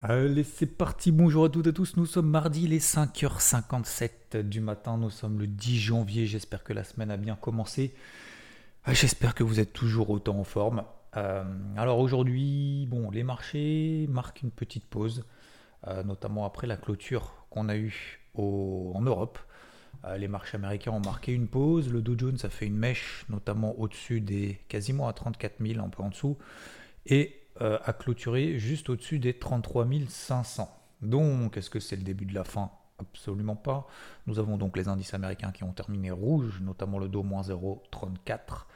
Allez, c'est parti, bonjour à toutes et à tous, nous sommes mardi les 5h57 du matin, nous sommes le 10 janvier, j'espère que la semaine a bien commencé, ah, j'espère que vous êtes toujours autant en forme. Euh, alors aujourd'hui, bon, les marchés marquent une petite pause, euh, notamment après la clôture qu'on a eue en Europe. Euh, les marchés américains ont marqué une pause, le Dow Jones a fait une mèche, notamment au-dessus des quasiment à 34 000, un peu en dessous, et euh, a clôturé juste au-dessus des 33 500. Donc, est-ce que c'est le début de la fin? Absolument pas. Nous avons donc les indices américains qui ont terminé rouge, notamment le Dow moins 0,34,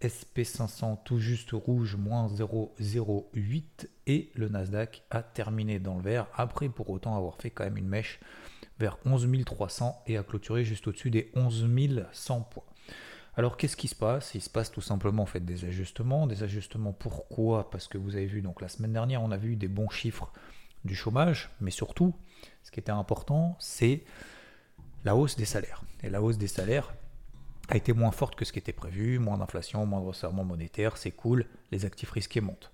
SP500 tout juste rouge moins 0,08 et le Nasdaq a terminé dans le vert après pour autant avoir fait quand même une mèche vers 11 300 et a clôturé juste au-dessus des 11 100 points. Alors qu'est-ce qui se passe? Il se passe tout simplement en des ajustements. Des ajustements pourquoi? Parce que vous avez vu, donc la semaine dernière, on a vu des bons chiffres du chômage, mais surtout, ce qui était important, c'est la hausse des salaires. Et la hausse des salaires a été moins forte que ce qui était prévu, moins d'inflation, moins de resserrement monétaire, c'est cool, les actifs risqués montent.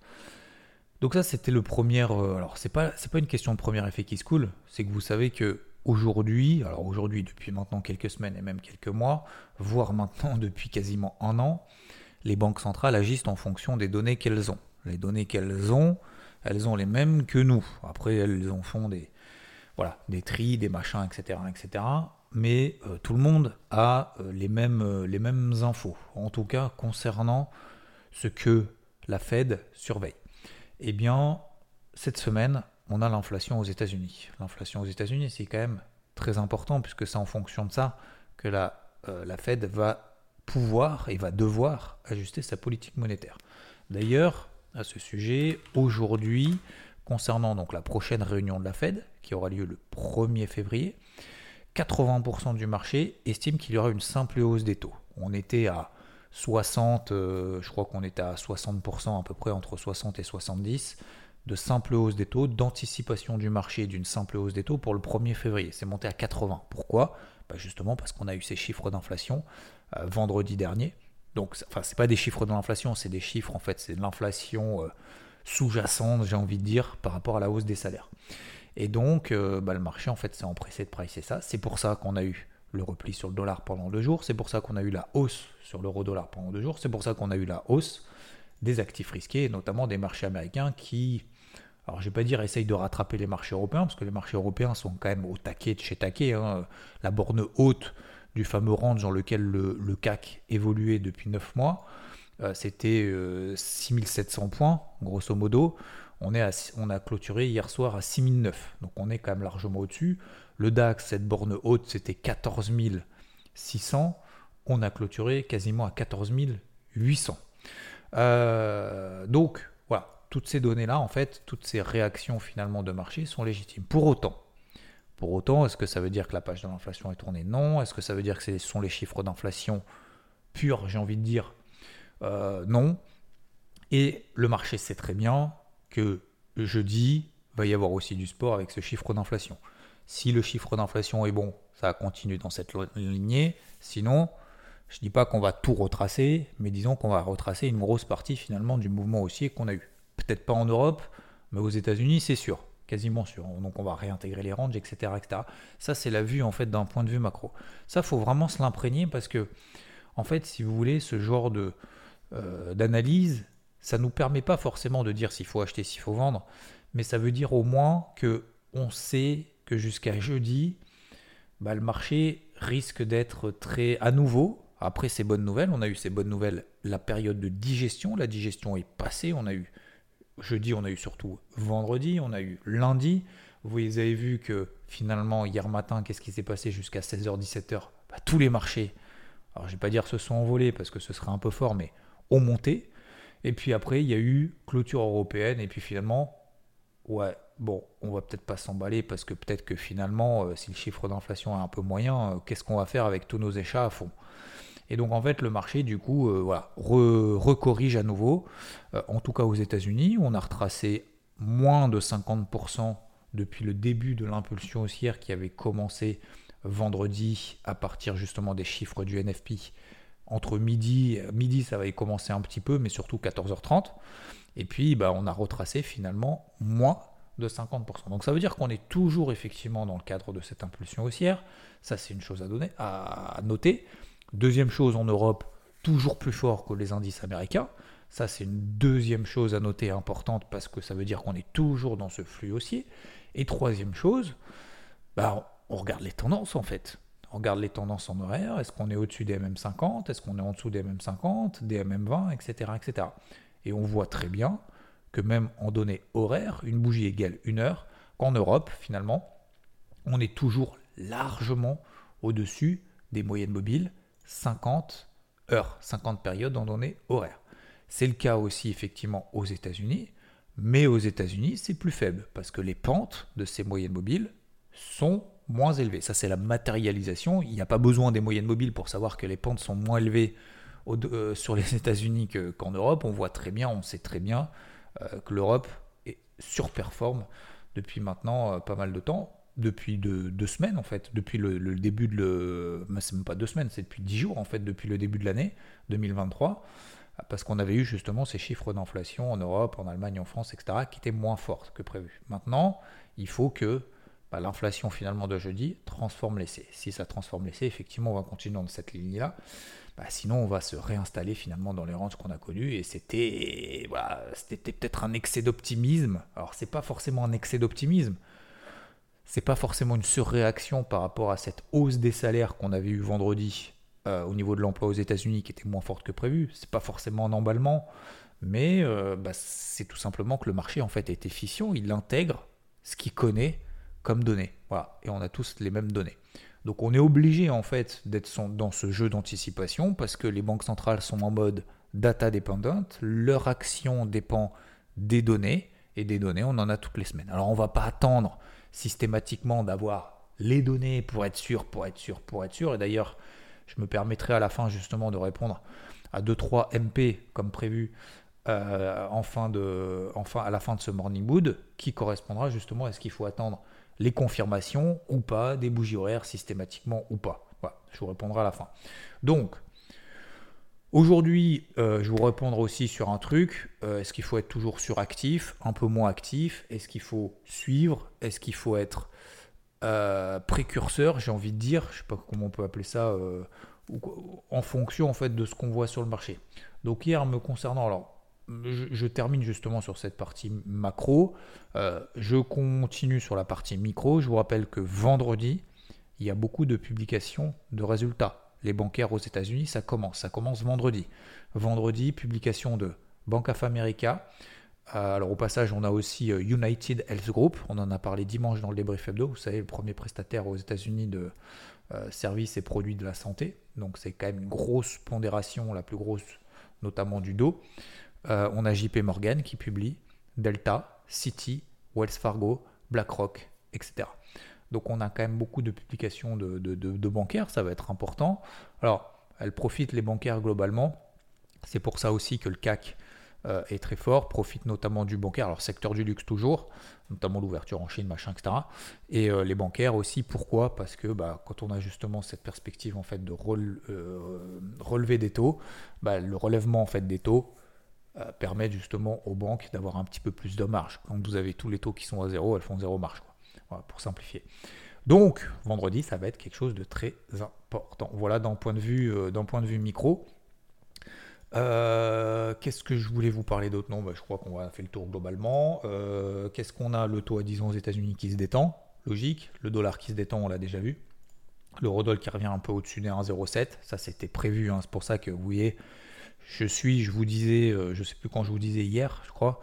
Donc ça, c'était le premier. Euh, alors c'est pas pas une question de premier effet qui se coule, c'est que vous savez que aujourd'hui, alors aujourd'hui depuis maintenant quelques semaines et même quelques mois, voire maintenant depuis quasiment un an, les banques centrales agissent en fonction des données qu'elles ont. Les données qu'elles ont, elles ont les mêmes que nous. Après, elles en font des, voilà, des tris, des machins, etc. etc. Mais euh, tout le monde a euh, les, mêmes, euh, les mêmes infos, en tout cas concernant ce que la Fed surveille. Eh bien, cette semaine, on a l'inflation aux États-Unis. L'inflation aux États-Unis, c'est quand même très important puisque c'est en fonction de ça que la, euh, la Fed va pouvoir et va devoir ajuster sa politique monétaire. D'ailleurs, à ce sujet, aujourd'hui, concernant donc la prochaine réunion de la Fed, qui aura lieu le 1er février, 80% du marché estime qu'il y aura une simple hausse des taux. On était à 60, euh, je crois qu'on était à 60% à peu près entre 60 et 70 de simple hausse des taux, d'anticipation du marché d'une simple hausse des taux pour le 1er février. C'est monté à 80. Pourquoi? Bah, Justement parce qu'on a eu ces chiffres d'inflation euh, vendredi dernier. Donc, enfin, c'est pas des chiffres de l'inflation, c'est des chiffres, en fait, c'est de l'inflation euh, sous-jacente, j'ai envie de dire, par rapport à la hausse des salaires. Et donc, euh, bah, le marché, en fait, s'est empressé de pricer ça. C'est pour ça qu'on a eu le repli sur le dollar pendant deux jours. C'est pour ça qu'on a eu la hausse sur l'euro-dollar pendant deux jours. C'est pour ça qu'on a eu la hausse des actifs risqués, notamment des marchés américains qui alors je ne vais pas dire essaye de rattraper les marchés européens, parce que les marchés européens sont quand même au taquet de chez taquet. Hein. La borne haute du fameux range dans lequel le, CAC évoluait depuis 9 mois, euh, c'était 6700 euh, points, grosso modo. On a clôturé hier soir à 6009, donc on est quand même largement au-dessus. Le DAX, cette borne haute, c'était 14600. On a clôturé quasiment à 14800. Euh, donc, toutes ces données-là, en fait, toutes ces réactions finalement de marché sont légitimes. Pour autant, pour autant, est-ce que ça veut dire que la page de l'inflation est tournée? Non. Est-ce que ça veut dire que ce sont les chiffres d'inflation purs, j'ai envie de dire? Euh, Non. Et le marché sait très bien que jeudi, va y avoir aussi du sport avec ce chiffre d'inflation. Si le chiffre d'inflation est bon, ça continue dans cette lignée. Sinon, je ne dis pas qu'on va tout retracer, mais disons qu'on va retracer une grosse partie finalement du mouvement haussier qu'on a eu. Peut-être pas en Europe, mais aux États-Unis, c'est sûr, quasiment sûr. Donc on va réintégrer les ranges, etc. etc. Ça, c'est la vue en fait d'un point de vue macro. Ça, faut vraiment se l'imprégner parce que, en fait, si vous voulez, ce genre de euh, d'analyse, ça nous permet pas forcément de dire s'il faut acheter, s'il faut vendre, mais ça veut dire au moins que on sait que jusqu'à jeudi, bah, le marché risque d'être très à nouveau. Après ces bonnes nouvelles, on a eu ces bonnes nouvelles, la période de digestion, la digestion est passée, on a eu jeudi, on a eu surtout vendredi, on a eu lundi. Vous avez vu que finalement, hier matin, qu'est-ce qui s'est passé jusqu'à 16h-17h bah, Tous les marchés, alors je ne vais pas dire se sont envolés parce que ce serait un peu fort, mais ont monté. Et puis après, il y a eu clôture européenne. Et puis finalement, ouais, bon, on va peut-être pas s'emballer parce que peut-être que finalement, euh, si le chiffre d'inflation est un peu moyen, euh, qu'est-ce qu'on va faire avec tous nos échats à fond? Et donc en fait le marché du coup euh, voilà, recorrige à nouveau, euh, en tout cas aux États-Unis, on a retracé moins de 50% depuis le début de l'impulsion haussière qui avait commencé vendredi à partir justement des chiffres du NFP. Entre midi, midi ça avait commencé un petit peu, mais surtout 14h30. Et puis bah, on a retracé finalement moins de 50%. Donc ça veut dire qu'on est toujours effectivement dans le cadre de cette impulsion haussière. Ça, c'est une chose à, donner, à noter. Deuxième chose, en Europe, toujours plus fort que les indices américains. Ça, c'est une deuxième chose à noter importante parce que ça veut dire qu'on est toujours dans ce flux haussier. Et troisième chose, bah, on regarde les tendances en fait. On regarde les tendances en horaire. Est-ce qu'on est au-dessus des MM50 Est-ce qu'on est en dessous des MM50, des MM20, etc., etc. Et on voit très bien que même en données horaires, une bougie égale une heure, qu'en Europe, finalement, on est toujours largement au-dessus des moyennes mobiles 50 heures, 50 périodes en données horaires. C'est le cas aussi effectivement aux États-Unis, mais aux États-Unis, c'est plus faible parce que les pentes de ces moyennes mobiles sont moins élevées. Ça, c'est la matérialisation. Il n'y a pas besoin des moyennes mobiles pour savoir que les pentes sont moins élevées euh, sur les États-Unis qu'en Europe. On voit très bien, on sait très bien euh, que l'Europe surperforme depuis maintenant euh, pas mal de temps, depuis deux, semaines en fait, depuis le, début de le, c'est pas deux semaines, c'est depuis dix jours en fait, depuis le début de l'année 2023, parce qu'on avait eu justement ces chiffres d'inflation en Europe, en Allemagne, en France, etc., qui étaient moins forts que prévu. Maintenant, il faut que bah, l'inflation finalement de jeudi transforme l'essai. Si ça transforme l'essai, effectivement, on va continuer dans cette ligne-là. Bah, sinon, on va se réinstaller finalement dans les ranges qu'on a connus. Et c'était c'était peut-être un excès d'optimisme. Alors, c'est pas forcément un excès d'optimisme. C'est pas forcément une surréaction par rapport à cette hausse des salaires qu'on avait eu vendredi euh, au niveau de l'emploi aux États-Unis qui était moins forte que prévu. C'est pas forcément un emballement, mais euh, bah, c'est tout simplement que le marché en fait est efficient. Il intègre ce qu'il connaît comme données. Voilà. Et on a tous les mêmes données. Donc on est obligé en fait d'être dans ce jeu d'anticipation parce que les banques centrales sont en mode data dependent, leur action dépend des données et des données on en a toutes les semaines. Alors on va pas attendre systématiquement d'avoir les données pour être sûr, pour être sûr, pour être sûr. Et d'ailleurs, je me permettrai à la fin justement de répondre à 2-3 MP comme prévu euh, à la fin de ce morning mood qui correspondra justement à ce qu'il faut attendre les confirmations ou pas, des bougies horaires systématiquement ou pas. Voilà, je vous répondrai à la fin. Donc, aujourd'hui, euh, je vous répondrai aussi sur un truc. Euh, est-ce qu'il faut être toujours suractif, un peu moins actif? Est-ce qu'il faut suivre? Est-ce qu'il faut être euh, précurseur, j'ai envie de dire, je sais pas comment on peut appeler ça, en fonction en fait de ce qu'on voit sur le marché. Donc hier, me concernant, alors je, termine justement sur cette partie macro. Je continue sur la partie micro. Je vous rappelle que vendredi, il y a beaucoup de publications de résultats. Les bancaires aux États-Unis, ça commence. Ça commence vendredi. Vendredi, publication de Bank of America. Euh, alors au passage, on a aussi euh, United Health Group. On en a parlé dimanche dans le débrief hebdo. Vous savez, le premier prestataire aux États-Unis de services et produits de la santé. Donc c'est quand même une grosse pondération, la plus grosse notamment du dos. Euh, on a JP Morgan qui publie, Delta, Citi, Wells Fargo, BlackRock, etc. Donc on a quand même beaucoup de publications de, bancaires, ça va être important. Alors, elles profitent les bancaires globalement. C'est pour ça aussi que le CAC euh, est très fort, profite notamment du bancaire, alors secteur du luxe toujours, notamment l'ouverture en Chine, machin, etc. Et euh, les bancaires aussi, pourquoi? Parce que bah, quand on a justement cette perspective en fait de relever des taux, bah, le relèvement en fait des taux euh, permet justement aux banques d'avoir un petit peu plus de marge. Quand vous avez tous les taux qui sont à zéro, elles font zéro marge. Pour simplifier. Donc, vendredi, ça va être quelque chose de très important. Voilà d'un point de vue, euh, point de vue micro. Euh, qu'est-ce que je voulais vous parler d'autre? Non, bah, je crois qu'on va faire le tour globalement. Qu'est-ce qu'on a? Le taux à 10 ans aux États-Unis qui se détend, logique. Le dollar qui se détend, on l'a déjà vu. Le Rodol qui revient un peu au-dessus des 1,07. Ça, c'était prévu. Hein. C'est pour ça que vous voyez, je suis, je vous disais, euh, je sais plus quand je vous disais hier, je crois,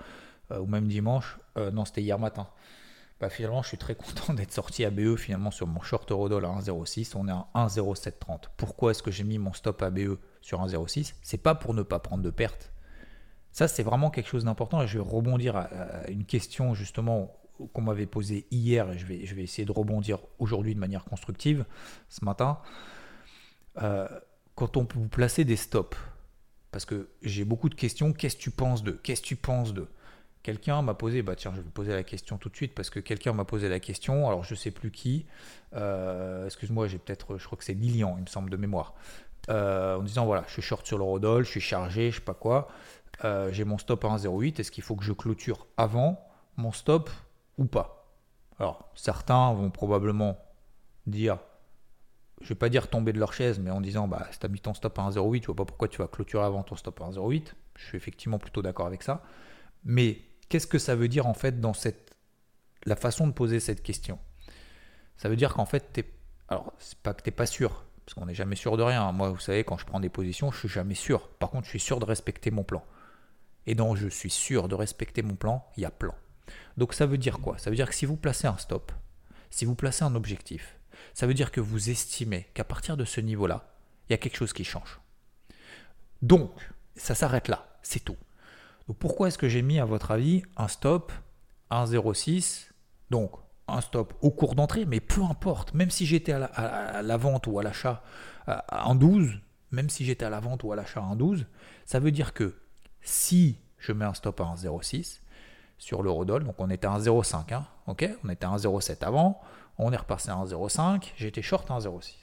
euh, ou même dimanche, euh, non, c'était hier matin. Bah, finalement, je suis très content d'être sorti à BE finalement sur mon short Eurodoll à 1,06. On est à 1,0730. Pourquoi est-ce que j'ai mis mon stop à BE sur 1,06 C'est pas pour ne pas prendre de perte. Ça, c'est vraiment quelque chose d'important. Et je vais rebondir à, une question justement qu'on m'avait posée hier et je vais, je vais essayer de rebondir aujourd'hui de manière constructive ce matin. quand on peut vous placer des stops, parce que j'ai beaucoup de questions. Qu'est-ce que tu penses de Qu'est-ce que tu penses de? Quelqu'un m'a posé, bah tiens, je vais poser la question tout de suite parce que quelqu'un m'a posé la question. Alors je sais plus qui. Euh, excuse-moi, j'ai peut-être, je crois que c'est Lilian, il me semble de mémoire. Euh, en disant voilà, je suis short sur le Rodol, je suis chargé, je sais pas quoi. Euh, j'ai mon stop à 1,08. Est-ce qu'il faut que je clôture avant mon stop ou pas? Alors, certains vont probablement dire, je vais pas dire tomber de leur chaise, mais en disant, bah, si tu mis ton stop à 1,08, je vois pas pourquoi tu vas clôturer avant ton stop à 1,08. Je suis effectivement plutôt d'accord avec ça. Mais qu'est-ce que ça veut dire en fait dans cette, la façon de poser cette question? Ça veut dire qu'en fait, es, alors c'est pas que tu n'es pas sûr, parce qu'on n'est jamais sûr de rien. Moi, vous savez, quand je prends des positions, je suis jamais sûr. Par contre, je suis sûr de respecter mon plan. Et donc, je suis sûr de respecter mon plan, il y a plan. Donc, ça veut dire quoi? Ça veut dire que si vous placez un stop, si vous placez un objectif, ça veut dire que vous estimez qu'à partir de ce niveau-là, il y a quelque chose qui change. Donc, ça s'arrête là, c'est tout. Pourquoi est-ce que j'ai mis, à votre avis, un stop, un 0,6 Donc, un stop au cours d'entrée, mais peu importe, même si j'étais à, la, vente ou à l'achat en 12, même si j'étais à la vente ou à l'achat en 12, ça veut dire que si je mets un stop à 1,06 sur l'eurodoll, donc on était à 1,05, hein, ok on était à 1,07 avant, on est repassé à 1,05, j'étais short à 1,06.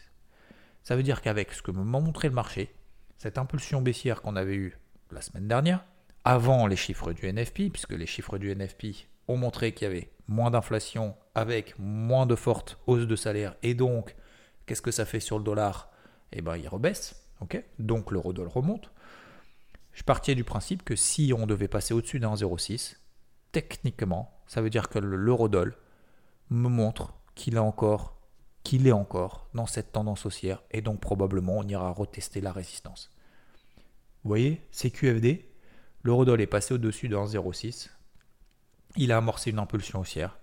Ça veut dire qu'avec ce que m'a montré le marché, cette impulsion baissière qu'on avait eue la semaine dernière, avant les chiffres du NFP, puisque les chiffres du NFP ont montré qu'il y avait moins d'inflation avec moins de fortes hausses de salaire. Et donc, qu'est-ce que ça fait sur le dollar? Eh bien, il rebaisse. ok? Donc, l'euro-dollar remonte. Je partais du principe que si on devait passer au-dessus d'un 0,6, techniquement, ça veut dire que l'euro-dollar me montre qu'il est encore qu'il est encore dans cette tendance haussière et donc probablement on ira retester la résistance. Vous voyez, CQFD, l'eurodoll est passé au-dessus de 1,06 il a amorcé une impulsion haussière.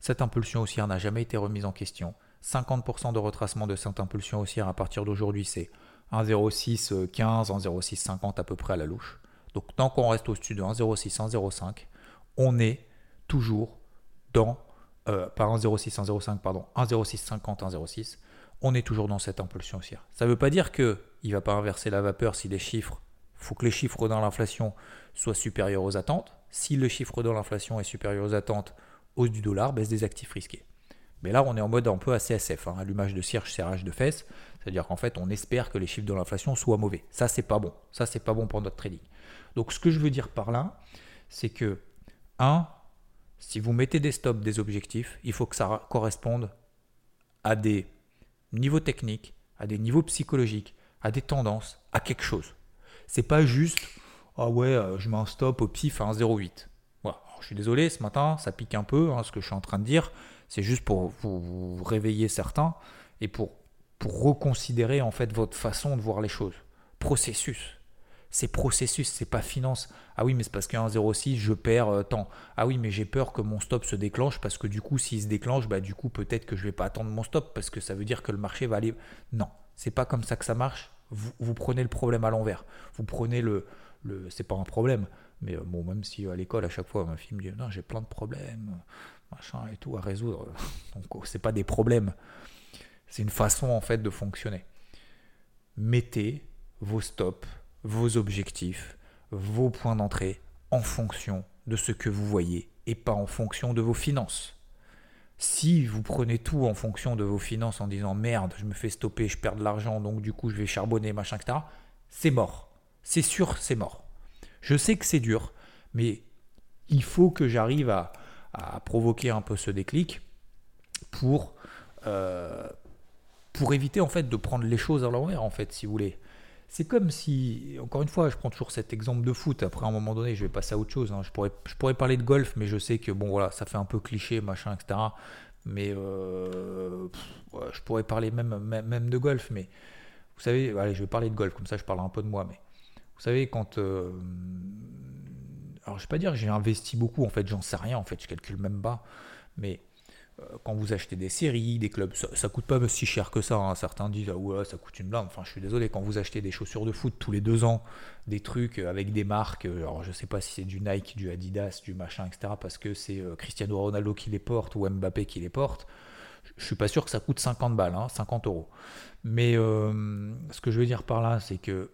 Cette impulsion haussière n'a jamais été remise en question. 50% de retracement de cette impulsion haussière à partir d'aujourd'hui, c'est 1,0615, 1,0650 à peu près à la louche. Donc tant qu'on reste au-dessus de 1,06, 1,05, on est toujours dans, euh, pas 1,06, 1,05, pardon, 1,0650, 1,06, on est toujours dans cette impulsion haussière. Ça ne veut pas dire qu'il ne va pas inverser la vapeur si les chiffres, faut que les chiffres dans l'inflation soient supérieurs aux attentes si le chiffre de l'inflation est supérieur aux attentes, hausse du dollar, baisse des actifs risqués. Mais là, on est en mode un peu ACSF, hein, allumage de cierge, serrage de fesses. C'est-à-dire qu'en fait, on espère que les chiffres de l'inflation soient mauvais. Ça, c'est pas bon. Ça, c'est pas bon pour notre trading. Donc, ce que je veux dire par là, c'est que, un, si vous mettez des stops, des objectifs, il faut que ça corresponde à des niveaux techniques, à des niveaux psychologiques, à des tendances, à quelque chose. C'est pas juste ah ouais, euh, je mets un stop au pif à 1,08. Voilà. je suis désolé, ce matin, ça pique un peu, hein, ce que je suis en train de dire. C'est juste pour vous, réveiller certains et pour, pour reconsidérer en fait votre façon de voir les choses. Processus. C'est processus, c'est pas finance. Ah oui, mais c'est parce qu'à 1,06, je perds euh, tant. Ah oui, mais j'ai peur que mon stop se déclenche parce que du coup, s'il se déclenche, bah, du coup, peut-être que je vais pas attendre mon stop parce que ça veut dire que le marché va aller. Non, c'est pas comme ça que ça marche. Vous prenez le problème à l'envers. Vous prenez le, c'est pas un problème. Mais euh, bon, même si à l'école, à chaque fois, ma fille me dit Non, j'ai plein de problèmes, machin et tout à résoudre. Donc, oh, c'est pas des problèmes. C'est une façon, en fait, de fonctionner. Mettez vos stops, vos objectifs, vos points d'entrée en fonction de ce que vous voyez et pas en fonction de vos finances. Si vous prenez tout en fonction de vos finances en disant merde, je me fais stopper, je perds de l'argent, donc du coup je vais charbonner, machin, etc., c'est mort c'est sûr, c'est mort. Je sais que c'est dur, mais il faut que j'arrive à, provoquer un peu ce déclic pour, euh, pour éviter en fait de prendre les choses à l'envers, en fait, si vous voulez. C'est comme si, encore une fois, je prends toujours cet exemple de foot. Après, à un moment donné, je vais passer à autre chose. Hein. Je, pourrais, je pourrais parler de golf, mais je sais que bon, voilà, ça fait un peu cliché, machin, etc. Mais euh, je pourrais parler même, même, de golf. Mais vous savez, allez, je vais parler de golf, comme ça je parle un peu de moi. Mais vous savez, quand. Euh, alors, je ne vais pas dire que j'ai investi beaucoup, en fait, j'en sais rien, en fait, je calcule même pas. Mais quand vous achetez des séries, des clubs, ça, ne coûte pas si cher que ça. Hein. Certains disent, ah ouais, ça coûte une blinde. Enfin, je suis désolé, quand vous achetez des chaussures de foot tous les deux ans, des trucs avec des marques, euh, alors je sais pas si c'est du Nike, du Adidas, du machin, etc., parce que c'est Cristiano Ronaldo qui les porte ou Mbappé qui les porte, je suis pas sûr que ça coûte 50 balles, 50 hein, euros. Mais ce que je veux dire par là, c'est que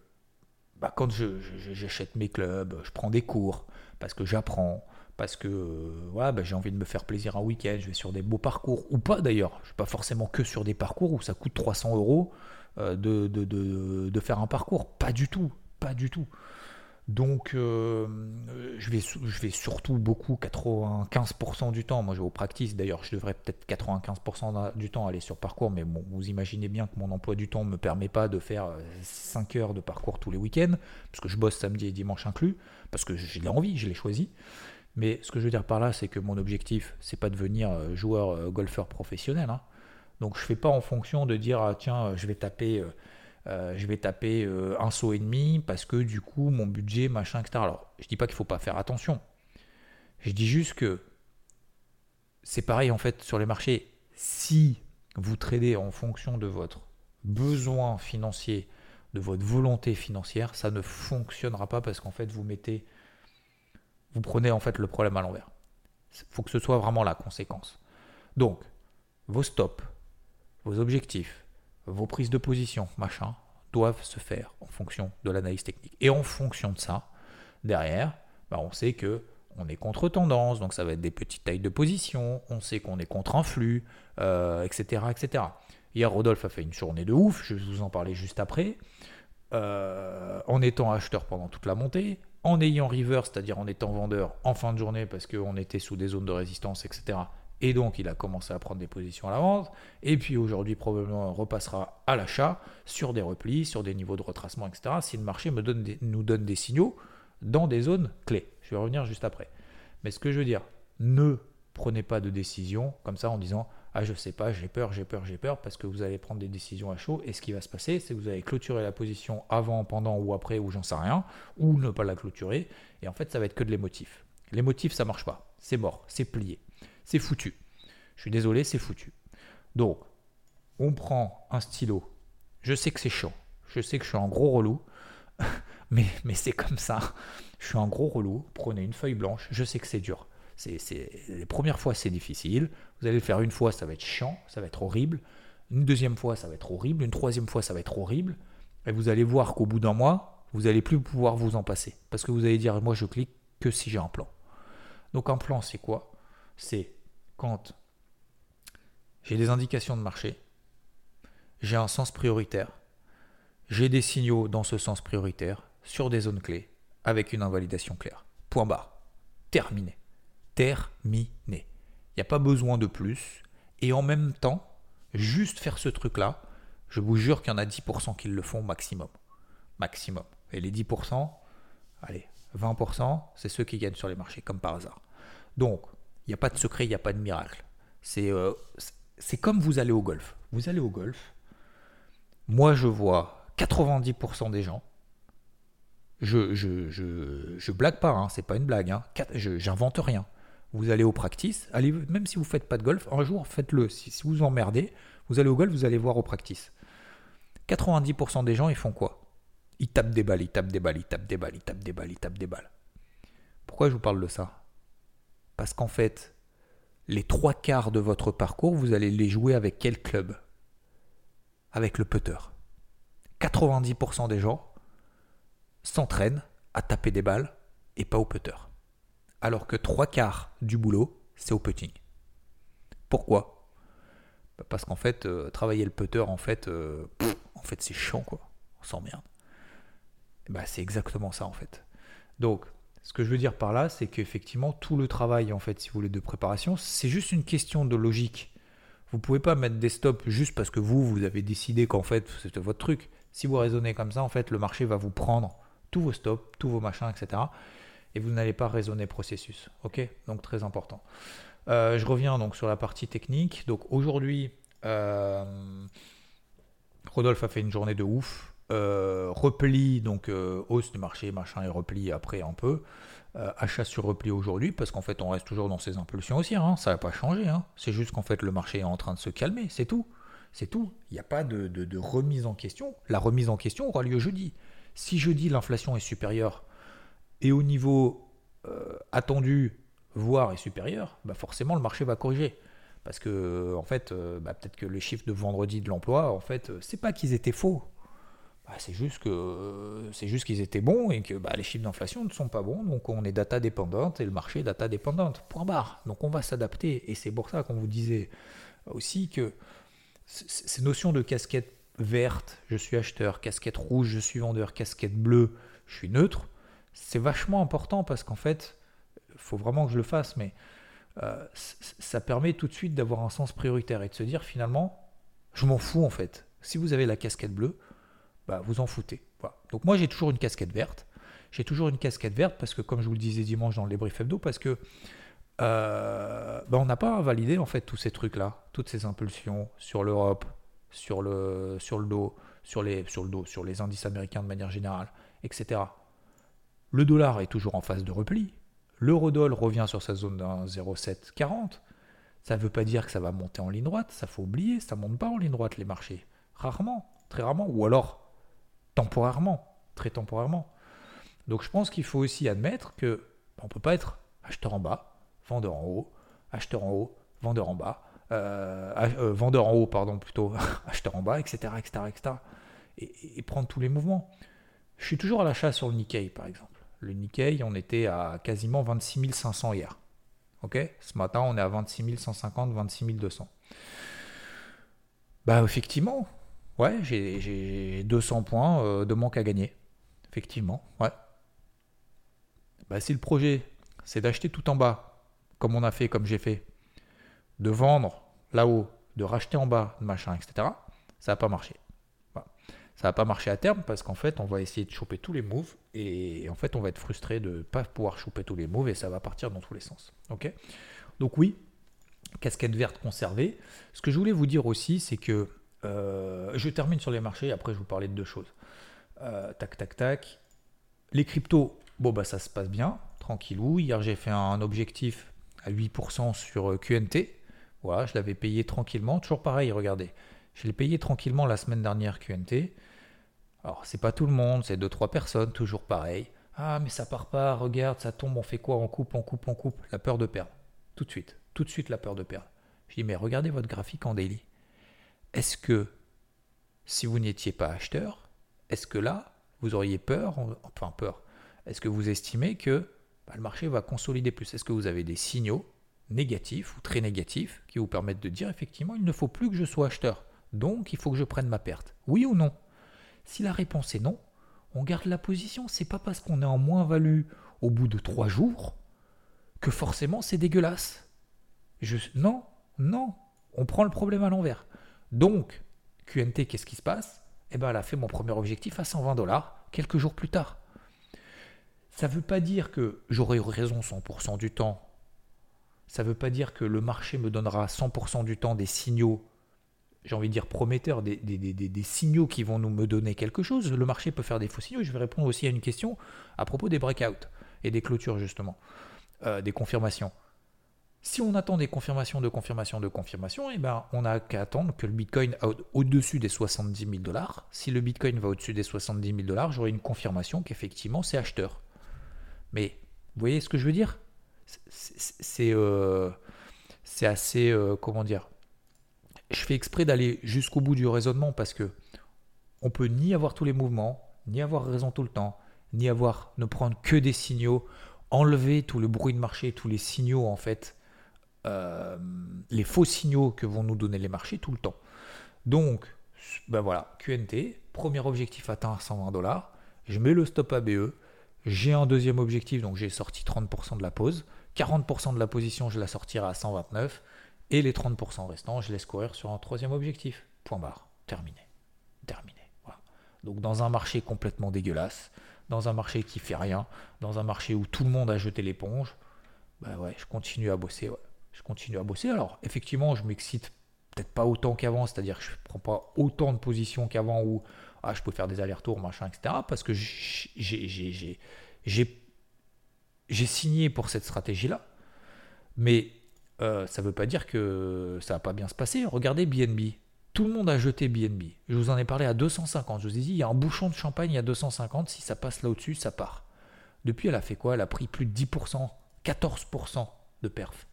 bah, quand j'achète mes clubs, je prends des cours parce que j'apprends, parce que euh, bah, j'ai envie de me faire plaisir un week-end, je vais sur des beaux parcours, ou pas d'ailleurs, je ne suis pas forcément que sur des parcours où ça coûte 300 euros euh, de, faire un parcours, pas du tout, pas du tout. Donc, euh, je, vais, je vais surtout beaucoup, 95% du temps, moi je vais au practice, d'ailleurs je devrais peut-être 95% du temps aller sur parcours, mais bon, vous imaginez bien que mon emploi du temps ne me permet pas de faire 5 heures de parcours tous les week-ends, parce que je bosse samedi et dimanche inclus, parce que j'ai l'envie, je l'ai choisi. Mais ce que je veux dire par là, c'est que mon objectif, c'est pas de devenir euh, joueur euh, golfeur professionnel. Hein. Donc je fais pas en fonction de dire, ah, tiens, je vais taper euh, je vais taper euh, un saut et demi parce que du coup mon budget machin etc. Alors je dis pas qu'il faut pas faire attention. Je dis juste que c'est pareil en fait sur les marchés. Si vous tradez en fonction de votre besoin financier, de votre volonté financière, ça ne fonctionnera pas parce qu'en fait vous mettez, vous prenez en fait le problème à l'envers. Il faut que ce soit vraiment la conséquence. Donc vos stops, vos objectifs, vos prises de position, machin, doivent se faire en fonction de l'analyse technique. Et en fonction de ça, derrière, bah, on sait que on est contre tendance, donc ça va être des petites tailles de position, on sait qu'on est contre un flux, etc., euh, etc. Hier, Rodolphe a fait une journée de ouf, je vais vous en parler juste après, euh, en étant acheteur pendant toute la montée, en ayant river, c'est-à-dire en étant vendeur en fin de journée parce qu'on était sous des zones de résistance, etc. Et donc, il a commencé à prendre des positions à la vente. Et puis aujourd'hui, probablement, on repassera à l'achat sur des replis, sur des niveaux de retracement, etc. Si le marché nous donne des signaux dans des zones clés. Je vais revenir juste après. Mais ce que je veux dire, ne prenez pas de décision comme ça en disant Ah, je sais pas, j'ai peur, j'ai peur, j'ai peur, parce que vous allez prendre des décisions à chaud. Et ce qui va se passer, c'est que vous allez clôturer la position avant, pendant ou après, ou j'en sais rien, ou ne pas la clôturer. Et en fait, ça va être que de l'émotif. Les motifs, ça marche pas. C'est mort, c'est plié c'est foutu. Je suis désolé, c'est foutu. Donc, on prend un stylo. Je sais que c'est chaud. Je sais que je suis un gros relou. mais, mais c'est comme ça. Je suis un gros relou. Prenez une feuille blanche. Je sais que c'est dur. C'est, les premières fois, c'est difficile. Vous allez le faire une fois, ça va être chiant. Ça va être horrible. Une deuxième fois, ça va être horrible. Une troisième fois, ça va être horrible. Et vous allez voir qu'au bout d'un mois, vous n'allez plus pouvoir vous en passer. Parce que vous allez dire, moi, je clique que si j'ai un plan. Donc, un plan, c'est quoi? C'est quand j'ai des indications de marché, j'ai un sens prioritaire, j'ai des signaux dans ce sens prioritaire sur des zones clés avec une invalidation claire. Point barre. Terminé. Terminé. Il n'y a pas besoin de plus. Et en même temps, juste faire ce truc-là, je vous jure qu'il y en a 10% qui le font maximum. Maximum. Et les 10%, allez, 20%, c'est ceux qui gagnent sur les marchés, comme par hasard. Donc, il n'y a pas de secret, il n'y a pas de miracle. Euh, c'est comme vous allez au golf. Vous allez au golf. Moi, je vois 90% des gens. Je, je, je, blague pas, hein, c'est pas une blague. Hein. J'invente rien. Vous allez au practice, allez, même si vous faites pas de golf, un jour faites-le. Si, si, vous emmerdez, vous allez au golf, vous allez voir au practice. 90% des gens, ils font quoi? Ils tapent des balles, ils tapent des balles, ils tapent des balles, ils tapent des balles, ils tapent des balles. Pourquoi je vous parle de ça? Parce qu'en fait, les trois quarts de votre parcours, vous allez les jouer avec quel club? Avec le putter. 90% des gens s'entraînent à taper des balles et pas au putter. Alors que trois quarts du boulot, c'est au putting. Pourquoi? Bah, Parce qu'en fait, euh, travailler le putter, en fait, euh, en fait c'est chiant, quoi. On s'emmerde. Bah, c'est exactement ça, en fait. Donc, ce que je veux dire par là, c'est qu'effectivement, tout le travail, en fait, si vous voulez, de préparation, c'est juste une question de logique. Vous ne pouvez pas mettre des stops juste parce que vous, vous avez décidé qu'en fait, c'était votre truc. Si vous raisonnez comme ça, en fait, le marché va vous prendre tous vos stops, tous vos machins, etc. Et vous n'allez pas raisonner processus. Ok? Donc, très important. Euh, je reviens donc sur la partie technique. Donc, aujourd'hui, euh, Rodolphe a fait une journée de ouf. Euh, repli, donc hausse du marché, machin, et repli après un peu. Achat sur repli aujourd'hui, parce qu'en fait, on reste toujours dans ces impulsions aussi. Hein, ça n'a pas changé. Hein. C'est juste qu'en fait, le marché est en train de se calmer. C'est tout. C'est tout. Il n'y a pas de, de, remise en question. La remise en question aura lieu jeudi. Si jeudi, l'inflation est supérieure et au niveau attendu, voire est supérieur, bah forcément, le marché va corriger. Parce que, en fait, bah peut-être que les chiffres de vendredi de l'emploi, en fait, c'est pas qu'ils étaient faux. Bah, c'est juste c'est juste qu'ils étaient bons et que bah, les chiffres d'inflation ne sont pas bons, donc on est data dépendante et le marché est data dépendante. Point barre. Donc on va s'adapter et c'est pour ça qu'on vous disait aussi que ces notions de casquette verte, je suis acheteur, casquette rouge, je suis vendeur, casquette bleue, je suis neutre, c'est vachement important parce qu'en fait, il faut vraiment que je le fasse, mais euh, ça permet tout de suite d'avoir un sens prioritaire et de se dire finalement, je m'en fous en fait. Si vous avez la casquette bleue, bah, vous en foutez. Donc moi j'ai toujours une casquette verte. J'ai toujours une casquette verte parce que comme je vous le disais dimanche dans le débrief hebdo, parce que euh, bah, on n'a pas validé en fait tous ces trucs-là, toutes ces impulsions sur l'Europe, sur le, sur le dos, sur les, sur le dos, sur les indices américains de manière générale, etc. Le dollar est toujours en phase de repli. L'eurodoll revient sur sa zone d'un 0,740. Ça ne veut pas dire que ça va monter en ligne droite, ça faut oublier, ça ne monte pas en ligne droite les marchés. Rarement, très rarement, ou alors temporairement, très temporairement. Donc je pense qu'il faut aussi admettre que on ne peut pas être acheteur en bas, vendeur en haut, acheteur en haut, vendeur en bas, euh, euh, vendeur en haut, pardon, plutôt, acheteur en bas, etc., etc., etc. Et, et, prendre tous les mouvements. Je suis toujours à l'achat sur le Nikkei, par exemple. Le Nikkei, on était à quasiment 26 500 hier. Ok? Ce matin, on est à 26 150, 26 200. Bah, effectivement, ouais, j'ai 200 points euh, de manque à gagner. Effectivement, ouais. Bah, si le projet, c'est d'acheter tout en bas, comme on a fait, comme j'ai fait, de vendre là-haut, de racheter en bas, machin, etc., ça n'a pas marché. Ça va pas marcher à terme parce qu'en fait, on va essayer de choper tous les moves et en fait, on va être frustré de ne pas pouvoir choper tous les moves et ça va partir dans tous les sens. Ok? Donc, oui, casquette verte conservée. Ce que je voulais vous dire aussi, c'est que euh, je termine sur les marchés. Après, je vous parlais de deux choses. Euh, tac, tac, tac. Les cryptos, bon, bah, ça se passe bien, tranquillou. Hier, j'ai fait un objectif à 8% sur euh, QNT. Voilà, je l'avais payé tranquillement. Toujours pareil, regardez. Je l'ai payé tranquillement la semaine dernière QNT. Alors, c'est pas tout le monde, c'est deux trois personnes, toujours pareil. Ah, mais ça part pas, regarde, ça tombe, on fait quoi On coupe, on coupe, on coupe. La peur de perdre. Tout de suite. Tout de suite, la peur de perdre. Je dis, mais regardez votre graphique en daily. Est-ce que, si vous n'étiez pas acheteur, est-ce que là, vous auriez peur Enfin, peur. Est-ce que vous estimez que bah, le marché va consolider plus? Est-ce que vous avez des signaux négatifs ou très négatifs qui vous permettent de dire effectivement, il ne faut plus que je sois acheteur donc il faut que je prenne ma perte? Oui ou non? Si la réponse est non, on garde la position. C'est pas parce qu'on est en moins-value au bout de trois jours que forcément c'est dégueulasse. Non, non, on prend le problème à l'envers. Donc, QNT, qu'est-ce qui se passe? Eh bien, elle a fait mon premier objectif à 120 dollars quelques jours plus tard. Ça ne veut pas dire que j'aurai raison 100% du temps. Ça ne veut pas dire que le marché me donnera 100% du temps des signaux j'ai envie de dire prometteurs, des, signaux qui vont nous me donner quelque chose. Le marché peut faire des faux signaux. Je vais répondre aussi à une question à propos des breakouts et des clôtures, justement, euh, des confirmations. Si on attend des confirmations de confirmation de confirmation, eh ben, on n'a qu'à attendre que le Bitcoin au-dessus des 70 000 dollars. Si le Bitcoin va au-dessus des 70 000 dollars, j'aurai une confirmation qu'effectivement c'est acheteur. Mais vous voyez ce que je veux dire? C'est euh, assez, euh, comment dire? Je fais exprès d'aller jusqu'au bout du raisonnement parce que on peut ni avoir tous les mouvements, ni avoir raison tout le temps, ni avoir ne prendre que des signaux, enlever tout le bruit de marché, tous les signaux en fait, euh, les faux signaux que vont nous donner les marchés tout le temps. Donc, ben voilà, QNT, premier objectif atteint à 120 dollars, je mets le stop ABE, j'ai un deuxième objectif, donc j'ai sorti 30% de la pause, 40% de la position, je la sortirai à 129, et les 30% restants, je laisse courir sur un troisième objectif. Point barre. Terminé. Terminé. Donc dans un marché complètement dégueulasse, dans un marché qui fait rien, dans un marché où tout le monde a jeté l'éponge, bah ouais, je continue à bosser. Je continue à bosser. Alors effectivement, je m'excite peut-être pas autant qu'avant, c'est-à-dire que je ne prends pas autant de positions qu'avant où ah, je peux faire des allers-retours, machin, etc. Parce que j'ai signé pour cette stratégie-là. Mais euh, ça ne veut pas dire que ça va pas bien se passer. Regardez BNB. Tout le monde a jeté BNB. Je vous en ai parlé à 250. Je vous ai dit, il y a un bouchon de champagne à 250. Si ça passe là au-dessus, ça part. Depuis, elle a fait quoi? Elle a pris plus de 10%, 14% de perf.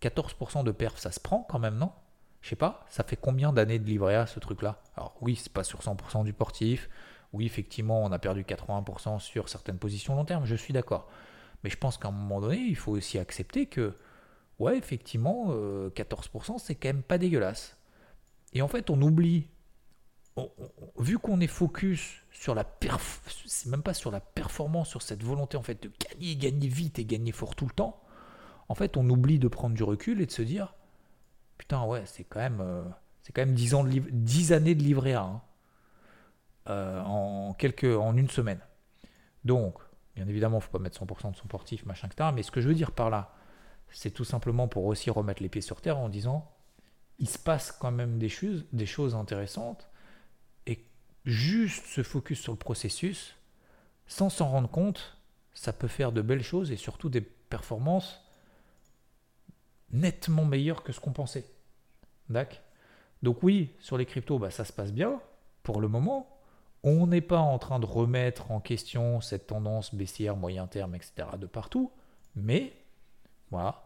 14% de perf, ça se prend quand même, non? Je sais pas, ça fait combien d'années de livret A ce truc-là? Alors oui, c'est pas sur 100% du portif. Oui, effectivement, on a perdu 80% sur certaines positions long terme, je suis d'accord. Mais je pense qu'à un moment donné, il faut aussi accepter que ouais, effectivement, 14%, euh, c'est quand même pas dégueulasse. Et en fait, on oublie, vu qu'on est focus sur la c'est même pas sur la performance, sur cette volonté en fait de gagner, gagner vite et gagner fort tout le temps, en fait on oublie de prendre du recul et de se dire putain ouais c'est quand même euh, c'est quand même 10 ans de 10 années de livret A hein, euh, en quelques en une semaine. Donc bien évidemment faut pas mettre 100% de son portif machin etc. Mais ce que je veux dire par là, c'est tout simplement pour aussi remettre les pieds sur terre en disant il se passe quand même des choses, intéressantes et juste se focus sur le processus sans s'en rendre compte, ça peut faire de belles choses et surtout des performances nettement meilleures que ce qu'on pensait. D'accord? Donc oui, sur les cryptos, bah, ça se passe bien pour le moment. On n'est pas en train de remettre en question cette tendance baissière moyen terme, etc. de partout. Mais voilà,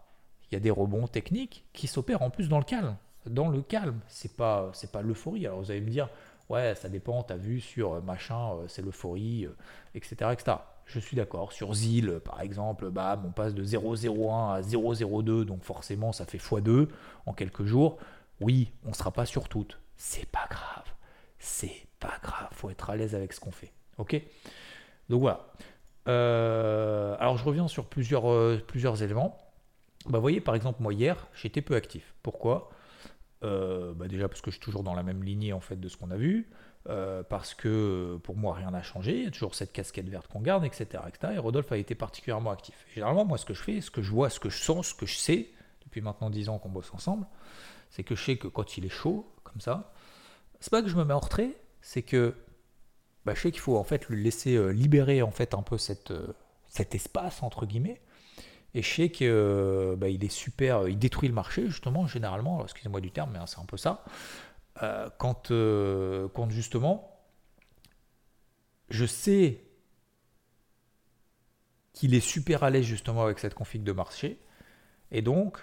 il y a des rebonds techniques qui s'opèrent en plus dans le calme dans le calme. C'est pas, c'est pas l'euphorie. Alors vous allez me dire, ouais, ça dépend, t'as vu sur euh, machin, euh, c'est l'euphorie, etc., euh, etc. Je suis d'accord. Sur ZIL, par exemple, bah, on passe de 0,01 à 0,02, donc forcément ça fait x2 en quelques jours. Oui, on ne sera pas sur toutes. C'est pas grave. C'est pas grave. Faut être à l'aise avec ce qu'on fait. Ok? Donc voilà. alors je reviens sur plusieurs, plusieurs éléments. Bah, vous voyez, par exemple, moi hier, j'étais peu actif. Pourquoi? Euh, bah déjà parce que je suis toujours dans la même lignée en fait de ce qu'on a vu, euh, parce que pour moi rien n'a changé, il y a toujours cette casquette verte qu'on garde, etc.. Et Rodolphe a été particulièrement actif. Généralement, moi, ce que je fais, ce que je vois, ce que je sens, ce que je sais, depuis maintenant 10 ans qu'on bosse ensemble, c'est que je sais que quand il est chaud, comme ça, c'est pas que je me mets en retrait, c'est que bah, je sais qu'il faut en fait lui laisser euh, libérer en fait un peu cette, cet espace entre guillemets et je sais qu'il euh, bah, est super, euh, il détruit le marché justement, généralement, excusez-moi du terme, mais c'est un peu ça. Euh, quand, quand justement, je sais qu'il est super à l'aise justement avec cette config de marché, et donc,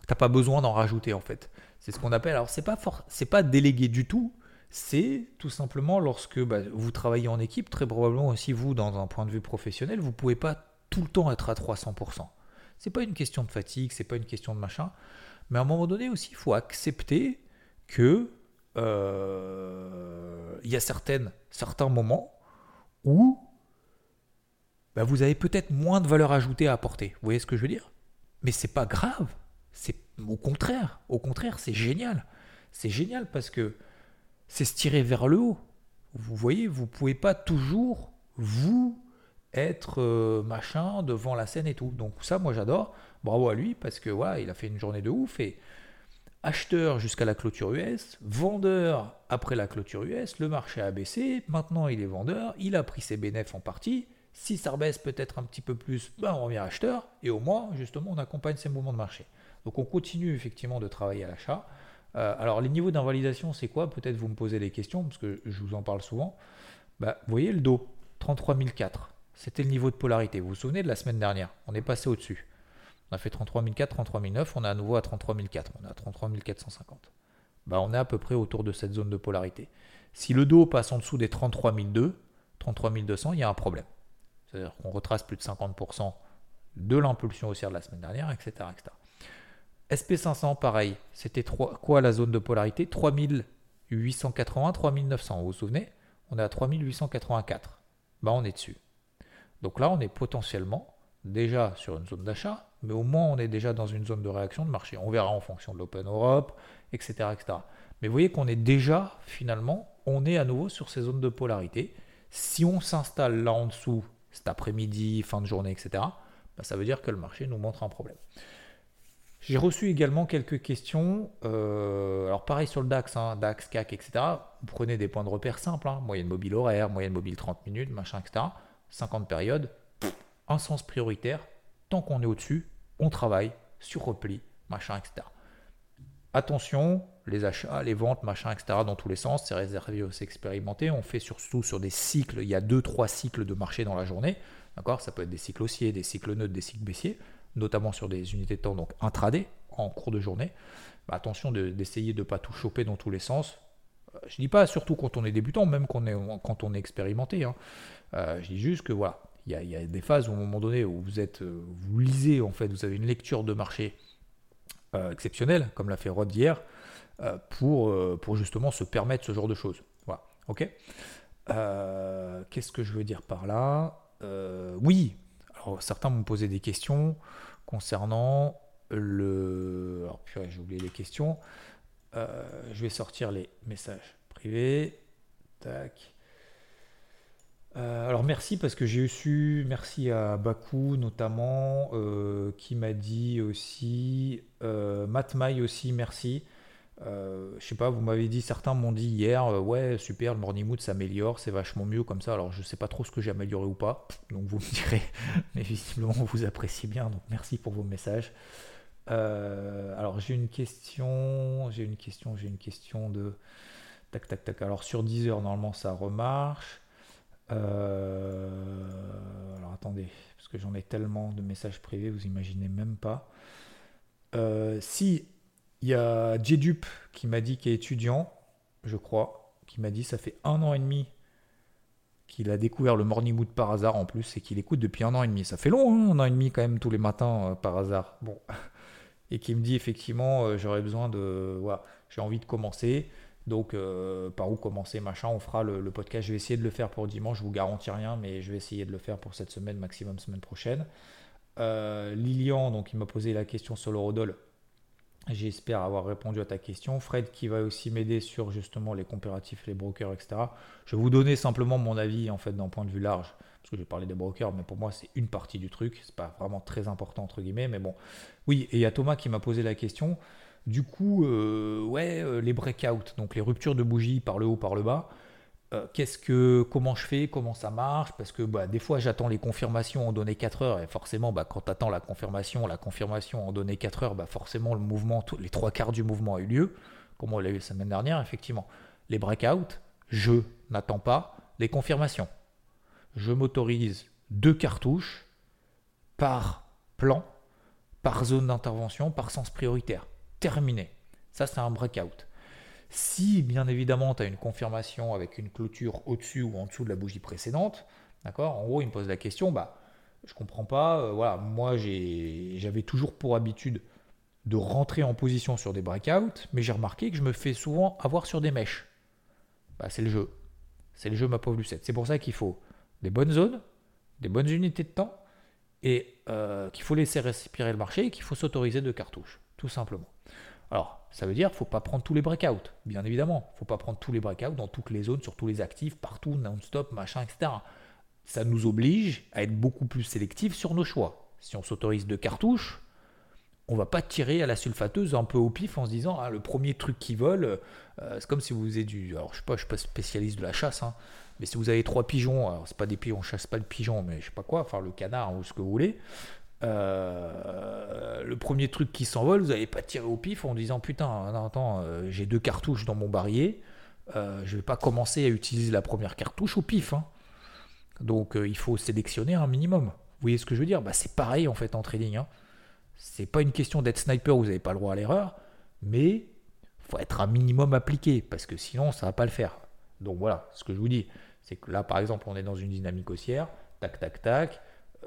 tu n'as pas besoin d'en rajouter en fait. C'est ce qu'on appelle, alors c'est pas c'est pas délégué du tout, c'est tout simplement lorsque bah, vous travaillez en équipe, très probablement aussi vous dans un point de vue professionnel, vous pouvez pas tout le temps être à 300%. C'est pas une question de fatigue, c'est pas une question de machin, mais à un moment donné aussi, il faut accepter que euh, il y a certaines, certains moments où bah, vous avez peut-être moins de valeur ajoutée à apporter. Vous voyez ce que je veux dire? Mais c'est pas grave. C'est au contraire, au contraire, c'est génial. C'est génial parce que c'est se tirer vers le haut. Vous voyez, vous pouvez pas toujours vous être euh, machin devant la scène et tout. Donc ça, moi j'adore. Bravo à lui parce que voilà, il a fait une journée de ouf et acheteur jusqu'à la clôture US, vendeur après la clôture US, le marché a baissé, maintenant il est vendeur, il a pris ses bénéfices en partie. Si ça rebaisse peut-être un petit peu plus, ben on revient acheteur et au moins justement on accompagne ces mouvements de marché. Donc on continue effectivement de travailler à l'achat. Euh, alors les niveaux d'invalidation c'est quoi? Peut-être vous me posez des questions parce que je vous en parle souvent. Bah, vous voyez le dos, 33004 c'était le niveau de polarité. Vous vous souvenez de la semaine dernière? On est passé au-dessus. On a fait 33004, 33009, on est à nouveau à 33004, on est à 33450. Bah, on est à peu près autour de cette zone de polarité. Si le dos passe en dessous des 33002, 33200, il y a un problème. C'est-à-dire qu'on retrace plus de 50% de l'impulsion haussière de la semaine dernière, etc. etc. SP500, pareil, c'était quoi la zone de polarité? 3880, 3900, vous vous souvenez? On est à 3884. Bah, on est dessus. Donc là, on est potentiellement déjà sur une zone d'achat, mais au moins on est déjà dans une zone de réaction de marché. On verra en fonction de l'Open Europe, etc., etc. Mais vous voyez qu'on est déjà, finalement, on est à nouveau sur ces zones de polarité. Si on s'installe là en dessous cet après-midi, fin de journée, etc., bah, ça veut dire que le marché nous montre un problème. J'ai reçu également quelques questions. Euh, alors pareil sur le DAX, hein, DAX, CAC, etc. Vous prenez des points de repère simples, hein, moyenne mobile horaire, moyenne mobile 30 minutes, machin, etc. 50 périodes, un sens prioritaire, tant qu'on est au-dessus, on travaille sur repli, machin, etc. Attention, les achats, les ventes, machin, etc. dans tous les sens, c'est réservé aux expérimentés. On fait surtout sur des cycles, il y a 2-3 cycles de marché dans la journée. D'accord? Ça peut être des cycles haussiers, des cycles neutres, des cycles baissiers, notamment sur des unités de temps donc intraday, en cours de journée. Bah, attention d'essayer de ne pas tout choper dans tous les sens. Euh, je dis pas surtout quand on est débutant, même quand on est, quand on est expérimenté. Hein. Euh, je dis juste que voilà, il y, a, des phases où, moment donné où vous êtes, euh, vous lisez en fait, vous avez une lecture de marché exceptionnels, comme l'a fait Rod hier, pour, pour justement se permettre ce genre de choses. Voilà, ok Qu'est-ce que je veux dire par là? Oui, alors certains m'ont posé des questions concernant le... Alors j'ai oublié les questions. Je vais sortir les messages privés. Tac. Euh, alors merci parce que j'ai su, merci à Baku notamment, euh, qui m'a dit aussi, euh, Matmaï aussi, merci. Euh, je sais pas, vous m'avez dit, certains m'ont dit hier, ouais super, le morning mood s'améliore, c'est vachement mieux comme ça. Alors je sais pas trop ce que j'ai amélioré ou pas, donc vous me direz, mais visiblement vous appréciez bien, donc merci pour vos messages. Alors j'ai une question, j'ai une question, j'ai une question de tac tac tac. Alors sur 10 heures normalement ça remarche. Euh, alors attendez, parce que j'en ai tellement de messages privés, vous imaginez même pas. Euh, si il y a Jedup qui m'a dit qu'il est étudiant, je crois, qui m'a dit ça fait un an et demi qu'il a découvert le Morning Mood par hasard en plus et qu'il écoute depuis un an et demi. Ça fait long, hein, un an et demi quand même tous les matins euh, par hasard. Bon. Et qui me dit effectivement j'aurais besoin de. Voilà, j'ai envie de commencer. Donc, euh, par où commencer, machin, on fera le, podcast. Je vais essayer de le faire pour dimanche, je vous garantis rien, mais je vais essayer de le faire pour cette semaine, maximum semaine prochaine. Euh, Lilian, donc, il m'a posé la question sur le Rodol. J'espère avoir répondu à ta question. Fred qui va aussi m'aider sur justement les comparatifs, les brokers, etc. Je vais vous donner simplement mon avis en fait d'un point de vue large, parce que j'ai parlé des brokers, mais pour moi c'est une partie du truc, c'est pas vraiment très important entre guillemets, mais bon. Oui, et il y a Thomas qui m'a posé la question. Du coup, euh, ouais, euh, les breakouts, donc les ruptures de bougies par le haut, par le bas. Euh, qu'est-ce que, comment je fais, comment ça marche? Parce que bah, des fois, j'attends les confirmations en données 4 heures, et forcément, bah, quand tu attends la confirmation, la confirmation en données 4 heures, bah, forcément, le mouvement, les trois quarts du mouvement a eu lieu, comme on l'a eu la semaine dernière, effectivement. Les breakouts, je n'attends pas les confirmations. Je m'autorise deux cartouches par plan, par zone d'intervention, par sens prioritaire terminé. Ça, c'est un breakout. Si, bien évidemment, tu as une confirmation avec une clôture au-dessus ou en dessous de la bougie précédente, d'accord? En gros, il me pose la question, bah, je comprends pas. Euh, voilà, moi, j'avais toujours pour habitude de rentrer en position sur des breakouts, mais j'ai remarqué que je me fais souvent avoir sur des mèches. Bah, c'est le jeu. C'est le jeu, ma pauvre Lucette. C'est pour ça qu'il faut des bonnes zones, des bonnes unités de temps, et euh, qu'il faut laisser respirer le marché et qu'il faut s'autoriser de cartouches, tout simplement. Alors, ça veut dire qu'il ne faut pas prendre tous les breakouts, bien évidemment. Il ne faut pas prendre tous les breakouts dans toutes les zones, sur tous les actifs, partout, non-stop, machin, etc. Ça nous oblige à être beaucoup plus sélectifs sur nos choix. Si on s'autorise deux cartouches, on va pas tirer à la sulfateuse un peu au pif en se disant ah, le premier truc qui vole, euh, c'est comme si vous avez du. Alors je sais pas, je suis pas spécialiste de la chasse, hein, mais si vous avez trois pigeons, alors c'est pas des pigeons, on chasse pas le pigeon, mais je sais pas quoi, enfin le canard ou ce que vous voulez, euh, le premier truc qui s'envole, vous n'allez pas tirer au pif en disant putain, attends, euh, j'ai deux cartouches dans mon barillet, euh, je vais pas commencer à utiliser la première cartouche au pif. Hein. Donc il faut sélectionner un minimum. Vous voyez ce que je veux dire? Bah, C'est pareil en fait en trading. Hein. C'est pas une question d'être sniper, vous n'avez pas le droit à l'erreur, mais faut être un minimum appliqué parce que sinon ça va pas le faire. Donc voilà, ce que je vous dis, c'est que là par exemple on est dans une dynamique haussière, tac tac tac,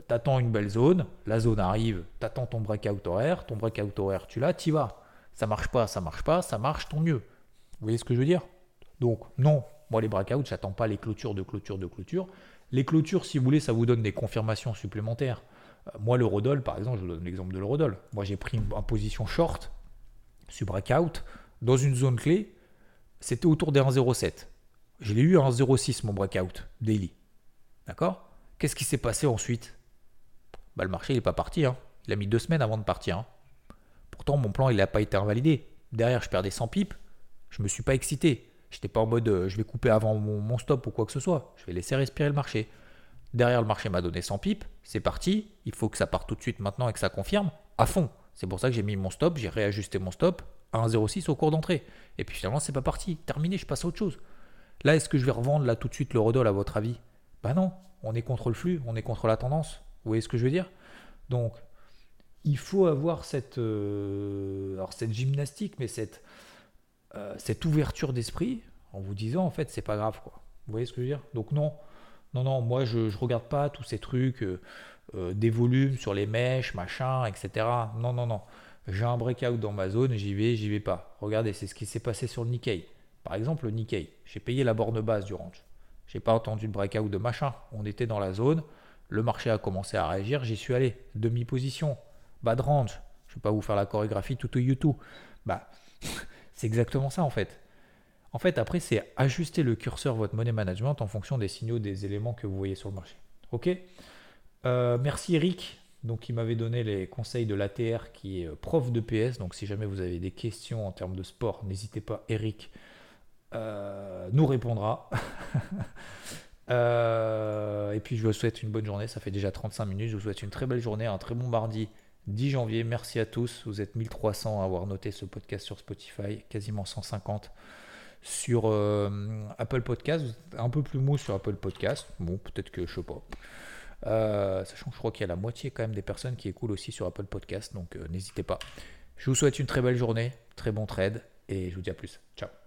t'attends une belle zone, la zone arrive, t'attends ton breakout horaire, ton breakout horaire, tu l'as, t'y vas. Ça marche pas, ça marche pas, ça marche, tant mieux. Vous voyez ce que je veux dire? Donc, non, moi les breakouts, j'attends pas les clôtures de clôture de clôture. Les clôtures, si vous voulez, ça vous donne des confirmations supplémentaires. Euh, moi, le Rodol, par exemple, je vous donne l'exemple de l'Eurodol. Moi, j'ai pris une, position short sur breakout dans une zone clé. C'était autour des 1,07. Je l'ai eu à 1,06 mon breakout daily. D'accord? Qu'est-ce qui s'est passé ensuite? Bah, le marché n'est pas parti. Hein. Il a mis deux semaines avant de partir. Hein. Pourtant, mon plan, il n'a pas été invalidé. Derrière, je perdais 100 pipes. Je ne me suis pas excité. Je n'étais pas en mode euh, je vais couper avant mon, stop ou quoi que ce soit. Je vais laisser respirer le marché. Derrière, le marché m'a donné 100 pipes. C'est parti. Il faut que ça parte tout de suite maintenant et que ça confirme à fond. C'est pour ça que j'ai mis mon stop. J'ai réajusté mon stop à 1,06 au cours d'entrée. Et puis finalement, c'est pas parti. Terminé, je passe à autre chose. Là, est-ce que je vais revendre là tout de suite le Rodol à votre avis? Bah non. On est contre le flux, on est contre la tendance. Vous voyez ce que je veux dire? Donc, il faut avoir cette, euh, alors cette gymnastique, mais cette, euh, cette ouverture d'esprit en vous disant en fait c'est pas grave quoi. Vous voyez ce que je veux dire? Donc non, non, non, moi je, ne regarde pas tous ces trucs, euh, des volumes sur les mèches, machin, etc. Non, non, non. J'ai un breakout dans ma zone, j'y vais, j'y vais pas. Regardez, c'est ce qui s'est passé sur le Nikkei. Par exemple, le Nikkei, j'ai payé la borne basse du range. J'ai pas entendu de breakout de machin. On était dans la zone, le marché a commencé à réagir, j'y suis allé. Demi-position, bas de range. Je vais pas vous faire la chorégraphie tout au YouTube. Bah, c'est exactement ça en fait. En fait, après, c'est ajuster le curseur votre money management en fonction des signaux, des éléments que vous voyez sur le marché. Ok? Euh, Merci Eric, donc qui m'avait donné les conseils de l'ATR, qui est euh, prof de PS. Donc, si jamais vous avez des questions en termes de sport, n'hésitez pas, Eric euh, nous répondra. et puis, je vous souhaite une bonne journée. Ça fait déjà 35 minutes. Je vous souhaite une très belle journée, un très bon mardi 10 janvier. Merci à tous. Vous êtes 1300 à avoir noté ce podcast sur Spotify, quasiment 150 sur euh, Apple Podcast, un peu plus mou sur Apple Podcast. Bon, peut-être que je sais pas. Euh, sachant que je crois qu'il y a la moitié quand même des personnes qui écoutent aussi sur Apple Podcast, donc euh, n'hésitez pas. Je vous souhaite une très belle journée, très bon trade, et je vous dis à plus. Ciao.